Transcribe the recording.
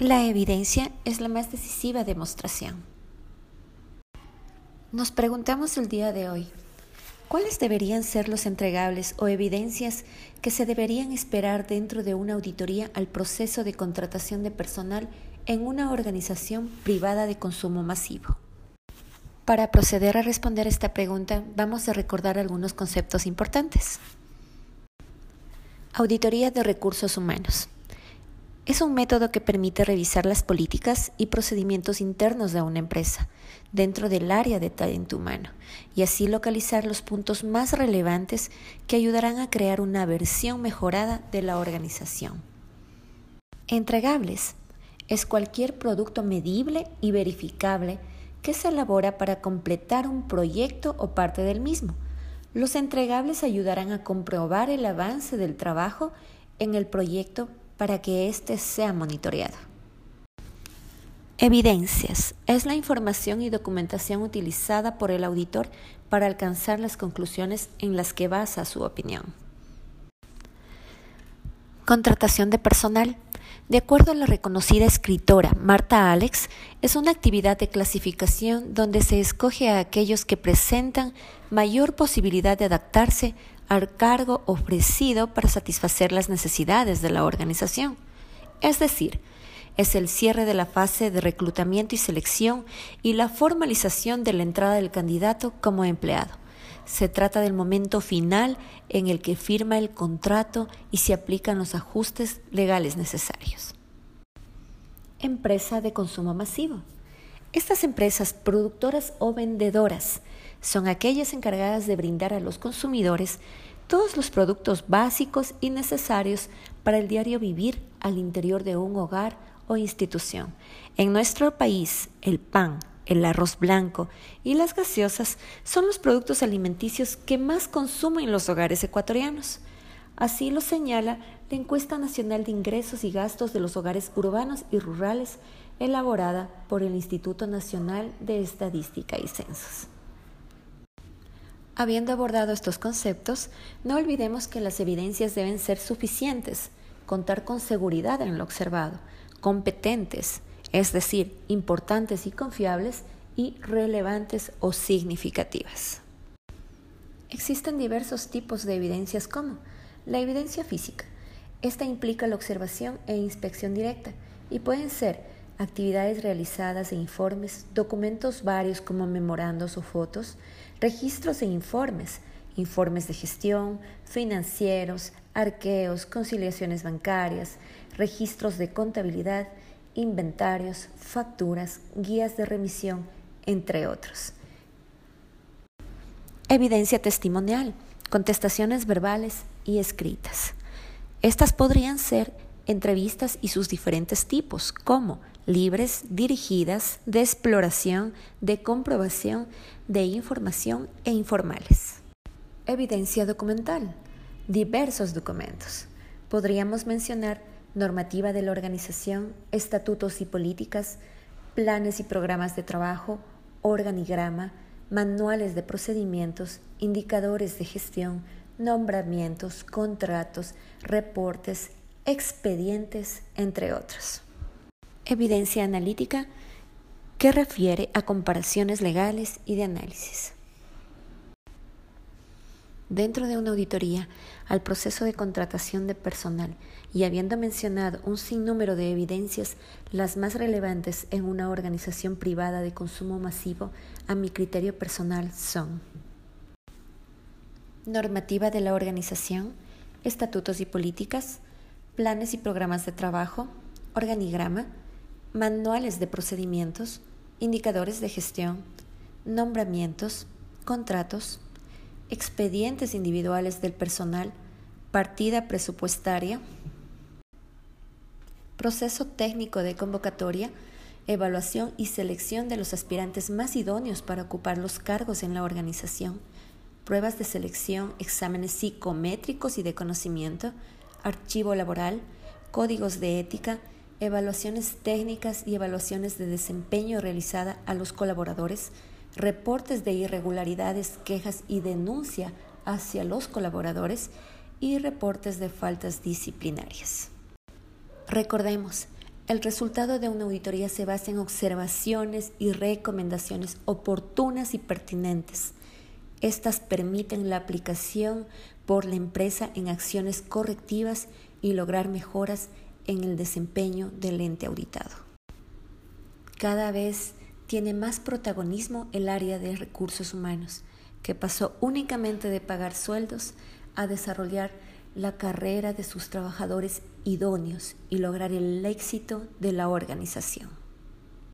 La evidencia es la más decisiva demostración. Nos preguntamos el día de hoy, ¿cuáles deberían ser los entregables o evidencias que se deberían esperar dentro de una auditoría al proceso de contratación de personal en una organización privada de consumo masivo? Para proceder a responder esta pregunta, vamos a recordar algunos conceptos importantes. Auditoría de recursos humanos. Es un método que permite revisar las políticas y procedimientos internos de una empresa dentro del área de talento humano y así localizar los puntos más relevantes que ayudarán a crear una versión mejorada de la organización. Entregables es cualquier producto medible y verificable que se elabora para completar un proyecto o parte del mismo. Los entregables ayudarán a comprobar el avance del trabajo en el proyecto para que éste sea monitoreado. Evidencias. Es la información y documentación utilizada por el auditor para alcanzar las conclusiones en las que basa su opinión. Contratación de personal. De acuerdo a la reconocida escritora Marta Alex, es una actividad de clasificación donde se escoge a aquellos que presentan mayor posibilidad de adaptarse al cargo ofrecido para satisfacer las necesidades de la organización. Es decir, es el cierre de la fase de reclutamiento y selección y la formalización de la entrada del candidato como empleado. Se trata del momento final en el que firma el contrato y se aplican los ajustes legales necesarios. Empresa de consumo masivo. Estas empresas productoras o vendedoras son aquellas encargadas de brindar a los consumidores todos los productos básicos y necesarios para el diario vivir al interior de un hogar o institución. En nuestro país, el pan, el arroz blanco y las gaseosas son los productos alimenticios que más consumen los hogares ecuatorianos. Así lo señala la encuesta nacional de ingresos y gastos de los hogares urbanos y rurales elaborada por el Instituto Nacional de Estadística y Censos. Habiendo abordado estos conceptos, no olvidemos que las evidencias deben ser suficientes, contar con seguridad en lo observado, competentes, es decir, importantes y confiables, y relevantes o significativas. Existen diversos tipos de evidencias como la evidencia física. Esta implica la observación e inspección directa y pueden ser actividades realizadas e informes, documentos varios como memorandos o fotos, registros e informes, informes de gestión, financieros, arqueos, conciliaciones bancarias, registros de contabilidad, inventarios, facturas, guías de remisión, entre otros. Evidencia testimonial, contestaciones verbales y escritas. Estas podrían ser entrevistas y sus diferentes tipos, como libres, dirigidas, de exploración, de comprobación, de información e informales. Evidencia documental. Diversos documentos. Podríamos mencionar normativa de la organización, estatutos y políticas, planes y programas de trabajo, organigrama, manuales de procedimientos, indicadores de gestión, nombramientos, contratos, reportes, expedientes, entre otros. Evidencia analítica que refiere a comparaciones legales y de análisis. Dentro de una auditoría al proceso de contratación de personal y habiendo mencionado un sinnúmero de evidencias, las más relevantes en una organización privada de consumo masivo, a mi criterio personal son normativa de la organización, estatutos y políticas, planes y programas de trabajo, organigrama, manuales de procedimientos, indicadores de gestión, nombramientos, contratos, expedientes individuales del personal, partida presupuestaria, proceso técnico de convocatoria, evaluación y selección de los aspirantes más idóneos para ocupar los cargos en la organización, pruebas de selección, exámenes psicométricos y de conocimiento, archivo laboral, códigos de ética, evaluaciones técnicas y evaluaciones de desempeño realizada a los colaboradores, reportes de irregularidades, quejas y denuncia hacia los colaboradores y reportes de faltas disciplinarias. Recordemos, El resultado de una auditoría se basa en observaciones y recomendaciones oportunas y pertinentes. Estas permiten la aplicación por la empresa en acciones correctivas y lograr mejoras en el desempeño del ente auditado. Cada vez tiene más protagonismo el área de recursos humanos, que pasó únicamente de pagar sueldos a desarrollar la carrera de sus trabajadores idóneos y lograr el éxito de la organización.